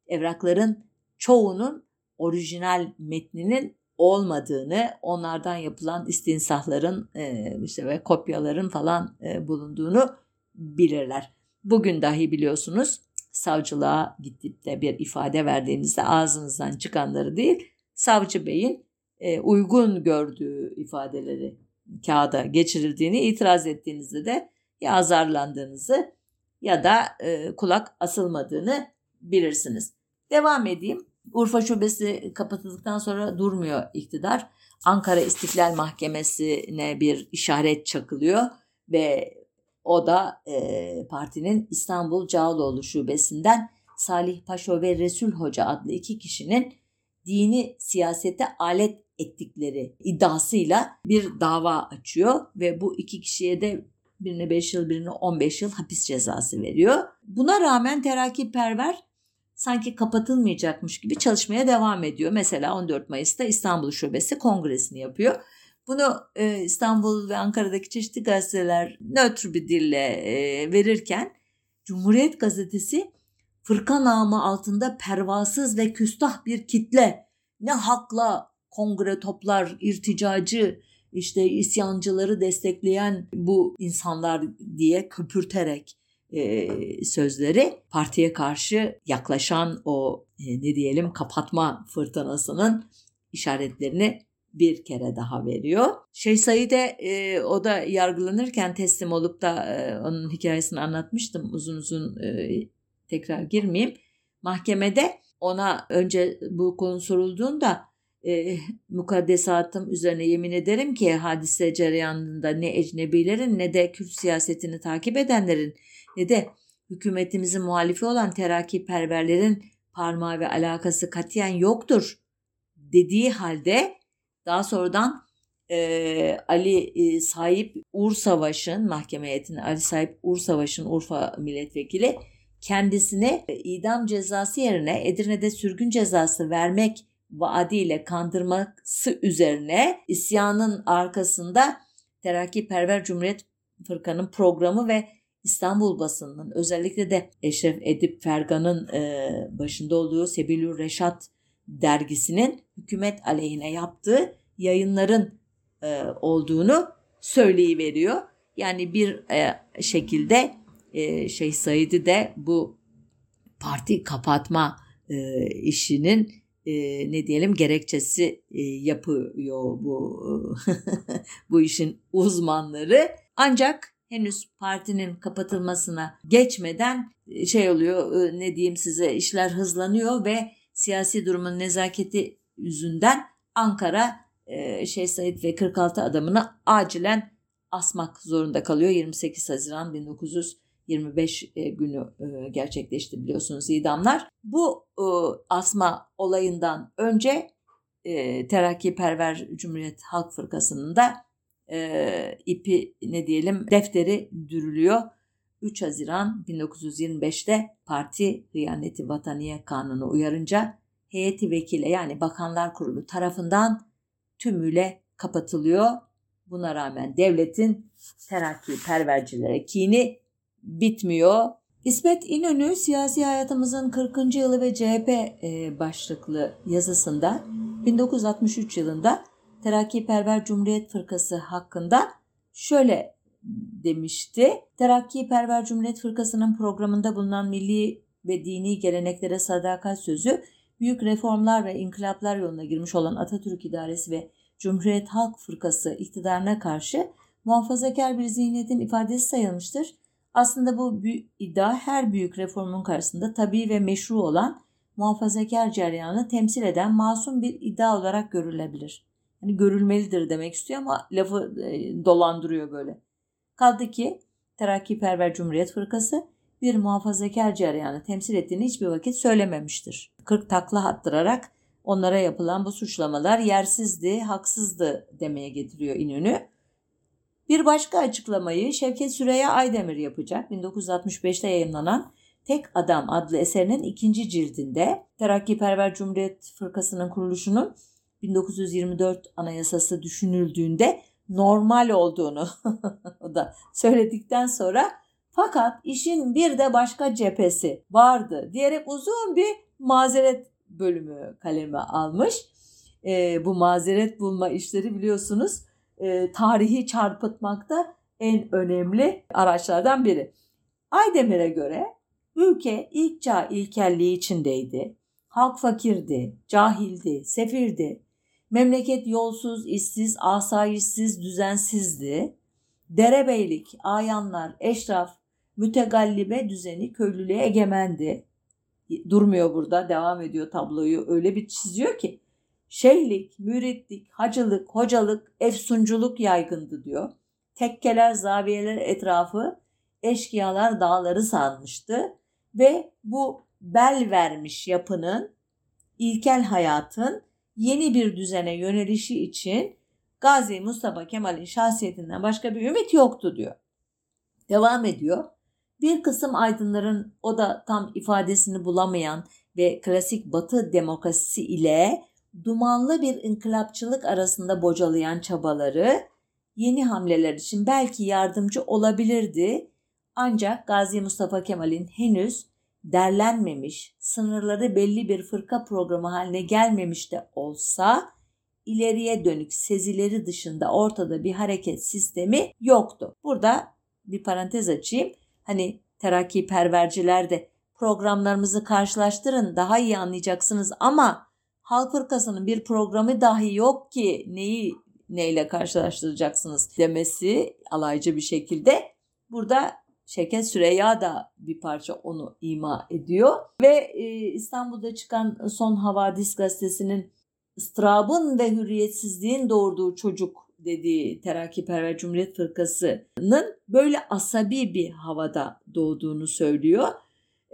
evrakların çoğunun orijinal metninin olmadığını, onlardan yapılan istinsahların e, işte ve kopyaların falan e, bulunduğunu bilirler. Bugün dahi biliyorsunuz savcılığa gidip de bir ifade verdiğinizde ağzınızdan çıkanları değil, savcı beyin e, uygun gördüğü ifadeleri kağıda geçirildiğini itiraz ettiğinizde de ya azarlandığınızı ya da e, kulak asılmadığını bilirsiniz. Devam edeyim. Urfa Şubesi kapatıldıktan sonra durmuyor iktidar. Ankara İstiklal Mahkemesi'ne bir işaret çakılıyor ve o da e, partinin İstanbul Cağaloğlu Şubesi'nden Salih Paşa ve Resul Hoca adlı iki kişinin dini siyasete alet ettikleri iddiasıyla bir dava açıyor ve bu iki kişiye de birine 5 yıl birine 15 yıl hapis cezası veriyor. Buna rağmen terakkiperver sanki kapatılmayacakmış gibi çalışmaya devam ediyor. Mesela 14 Mayıs'ta İstanbul Şubesi kongresini yapıyor. Bunu e, İstanbul ve Ankara'daki çeşitli gazeteler nötr bir dille e, verirken Cumhuriyet Gazetesi fırka namı altında pervasız ve küstah bir kitle ne hakla kongre toplar, irticacı, işte isyancıları destekleyen bu insanlar diye köpürterek e, sözleri partiye karşı yaklaşan o e, ne diyelim kapatma fırtınasının işaretlerini bir kere daha veriyor. Şeyh Said'e e, o da yargılanırken teslim olup da e, onun hikayesini anlatmıştım. Uzun uzun e, tekrar girmeyeyim. Mahkemede ona önce bu konu sorulduğunda e, mukaddesatım üzerine yemin ederim ki hadise cereyanında ne ecnebilerin ne de Kürt siyasetini takip edenlerin ne de hükümetimizin muhalifi olan teraki perverlerin parmağı ve alakası katiyen yoktur dediği halde daha sonradan e, Ali e, Sahip Ur Savaş'ın mahkeme heyetinde Ali Sahip Ur Savaş'ın Urfa milletvekili kendisine idam cezası yerine Edirne'de sürgün cezası vermek vaadiyle kandırması üzerine isyanın arkasında Terakkiperver Cumhuriyet Fırkanın programı ve İstanbul basınının özellikle de Eşref Edip Fergan'ın e, başında olduğu Sebilür Reşat dergisinin hükümet aleyhine yaptığı yayınların e, olduğunu söyleyiveriyor. Yani bir e, şekilde şey Said'i de bu parti kapatma işinin ne diyelim gerekçesi yapıyor bu (laughs) bu işin uzmanları. Ancak henüz partinin kapatılmasına geçmeden e, şey oluyor e, ne diyeyim size işler hızlanıyor ve siyasi durumun nezaketi yüzünden Ankara Şeyh Said ve 46 adamını acilen asmak zorunda kalıyor. 28 Haziran 1925 e, günü gerçekleşti biliyorsunuz idamlar. Bu asma olayından önce Terakkiperver Cumhuriyet Halk Fırkası'nın da e, ipi ne diyelim defteri dürülüyor. 3 Haziran 1925'te parti Riyaneti Vataniye Kanunu uyarınca heyeti vekile yani Bakanlar Kurulu tarafından tümüyle kapatılıyor. Buna rağmen devletin terakki pervercilere kini bitmiyor. İsmet İnönü siyasi hayatımızın 40. yılı ve CHP başlıklı yazısında 1963 yılında Terakkiperver Cumhuriyet Fırkası hakkında şöyle demişti. Terakkiperver Cumhuriyet Fırkası'nın programında bulunan milli ve dini geleneklere sadakat sözü büyük reformlar ve inkılaplar yoluna girmiş olan Atatürk idaresi ve Cumhuriyet Halk Fırkası iktidarına karşı muhafazakar bir zihniyetin ifadesi sayılmıştır. Aslında bu iddia her büyük reformun karşısında tabi ve meşru olan muhafazakar ceryanı temsil eden masum bir iddia olarak görülebilir. Yani görülmelidir demek istiyor ama lafı e, dolandırıyor böyle. Kaldı ki Terakkiperver Cumhuriyet Fırkası bir muhafazakar cereyanı temsil ettiğini hiçbir vakit söylememiştir. Kırk takla attırarak onlara yapılan bu suçlamalar yersizdi, haksızdı demeye getiriyor İnönü. Bir başka açıklamayı Şevket Süreyya Aydemir yapacak. 1965'te yayınlanan Tek Adam adlı eserinin ikinci cildinde Terakkiperver Cumhuriyet Fırkası'nın kuruluşunun 1924 anayasası düşünüldüğünde normal olduğunu (laughs) da söyledikten sonra fakat işin bir de başka cephesi vardı diyerek uzun bir mazeret bölümü kaleme almış. E, bu mazeret bulma işleri biliyorsunuz e, tarihi çarpıtmakta en önemli araçlardan biri. Aydemir'e göre ülke ilk çağ ilkelliği içindeydi. Halk fakirdi, cahildi, sefirdi. Memleket yolsuz, işsiz, asayişsiz, düzensizdi. Derebeylik, ayanlar, eşraf, mütegallibe düzeni köylülüğe egemendi. Durmuyor burada, devam ediyor tabloyu. Öyle bir çiziyor ki şeyhlik, müritlik, hacılık, hocalık, efsunculuk yaygındı diyor. Tekkeler, zaviyeler etrafı eşkıyalar dağları sarmıştı ve bu bel vermiş yapının ilkel hayatın yeni bir düzene yönelişi için Gazi Mustafa Kemal'in şahsiyetinden başka bir ümit yoktu diyor. Devam ediyor. Bir kısım aydınların o da tam ifadesini bulamayan ve klasik batı demokrasisi ile dumanlı bir inkılapçılık arasında bocalayan çabaları yeni hamleler için belki yardımcı olabilirdi. Ancak Gazi Mustafa Kemal'in henüz derlenmemiş, sınırları belli bir fırka programı haline gelmemiş de olsa ileriye dönük sezileri dışında ortada bir hareket sistemi yoktu. Burada bir parantez açayım. Hani terakki perverciler de programlarımızı karşılaştırın daha iyi anlayacaksınız ama Halk Fırkası'nın bir programı dahi yok ki neyi neyle karşılaştıracaksınız demesi alaycı bir şekilde burada Şevket Süreyya da bir parça onu ima ediyor ve e, İstanbul'da çıkan Son Havadis gazetesinin ıstırabın ve hürriyetsizliğin doğurduğu çocuk dediği Terakkiperver Cumhuriyet Fırkası'nın böyle asabi bir havada doğduğunu söylüyor.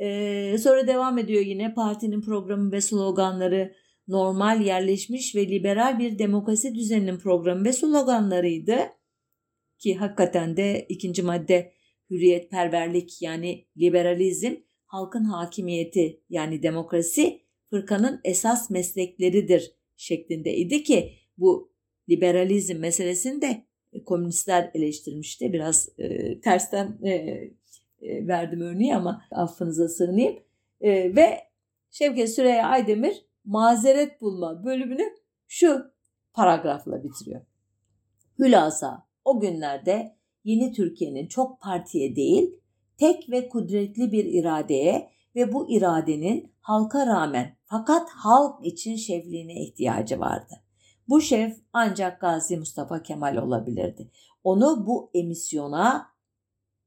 Ee, sonra devam ediyor yine partinin programı ve sloganları normal, yerleşmiş ve liberal bir demokrasi düzeninin programı ve sloganlarıydı. Ki hakikaten de ikinci madde hürriyetperverlik yani liberalizm, halkın hakimiyeti yani demokrasi fırkanın esas meslekleridir şeklindeydi ki bu liberalizm meselesini de komünistler eleştirmişti. Biraz e, tersten e, e, verdim örneği ama affınıza sığınayım. E, ve Şevket Süreyya Aydemir mazeret bulma bölümünü şu paragrafla bitiriyor. Hülasa o günlerde yeni Türkiye'nin çok partiye değil, tek ve kudretli bir iradeye ve bu iradenin halka rağmen fakat halk için şefliğine ihtiyacı vardı. Bu şef ancak Gazi Mustafa Kemal olabilirdi. Onu bu emisyona,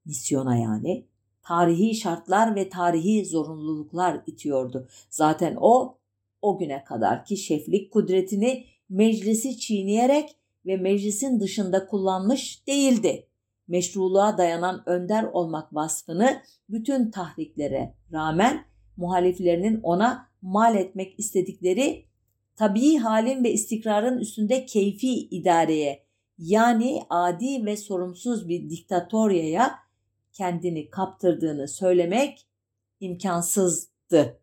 misyona yani, tarihi şartlar ve tarihi zorunluluklar itiyordu. Zaten o o güne kadarki şeflik kudretini meclisi çiğneyerek ve meclisin dışında kullanmış değildi. Meşruluğa dayanan önder olmak vasfını bütün tahriklere rağmen muhaliflerinin ona mal etmek istedikleri tabii halin ve istikrarın üstünde keyfi idareye yani adi ve sorumsuz bir diktatoryaya kendini kaptırdığını söylemek imkansızdı.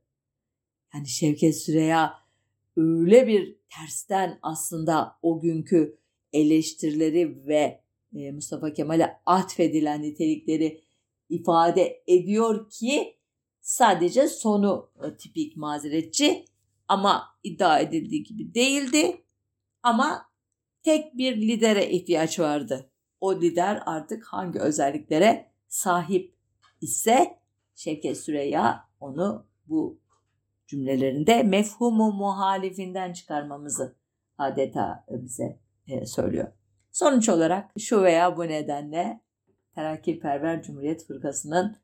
Yani Şevket Süreya öyle bir tersten aslında o günkü eleştirileri ve Mustafa Kemal'e atfedilen nitelikleri ifade ediyor ki sadece sonu e, tipik mazeretçi ama iddia edildiği gibi değildi. Ama tek bir lidere ihtiyaç vardı. O lider artık hangi özelliklere sahip ise Şevket Süreyya onu bu cümlelerinde mefhumu muhalifinden çıkarmamızı adeta bize e, söylüyor. Sonuç olarak şu veya bu nedenle Terakkiperver Cumhuriyet Fırkası'nın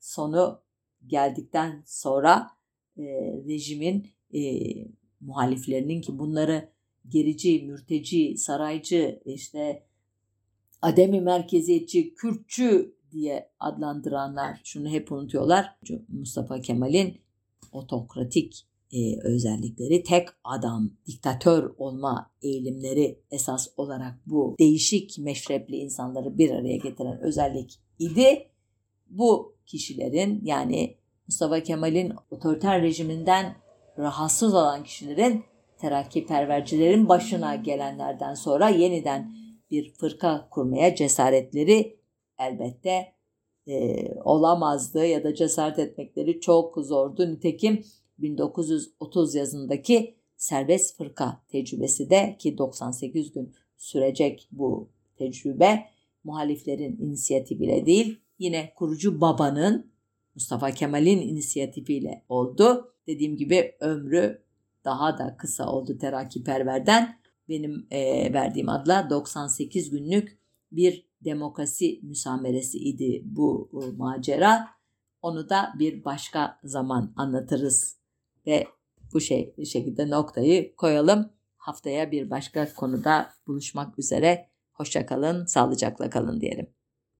sonu geldikten sonra e, rejimin e, muhaliflerinin ki bunları gerici, mürteci, saraycı, işte ademi merkeziyetçi, Kürtçü diye adlandıranlar şunu hep unutuyorlar. Mustafa Kemal'in otokratik e, özellikleri, tek adam, diktatör olma eğilimleri esas olarak bu değişik meşrepli insanları bir araya getiren özellik idi. Bu kişilerin yani Mustafa Kemal'in otoriter rejiminden rahatsız olan kişilerin terakkipervercilerin başına gelenlerden sonra yeniden bir fırka kurmaya cesaretleri elbette e, olamazdı ya da cesaret etmekleri çok zordu. Nitekim 1930 yazındaki serbest fırka tecrübesi de ki 98 gün sürecek bu tecrübe muhaliflerin inisiyatifiyle değil yine kurucu babanın Mustafa Kemal'in inisiyatifiyle oldu. Dediğim gibi ömrü daha da kısa oldu terakkiperverden. Benim e, verdiğim adla 98 günlük bir demokrasi müsameresi idi bu, bu macera. Onu da bir başka zaman anlatırız ve bu şey şekilde noktayı koyalım. Haftaya bir başka konuda buluşmak üzere. Hoşçakalın, sağlıcakla kalın diyelim.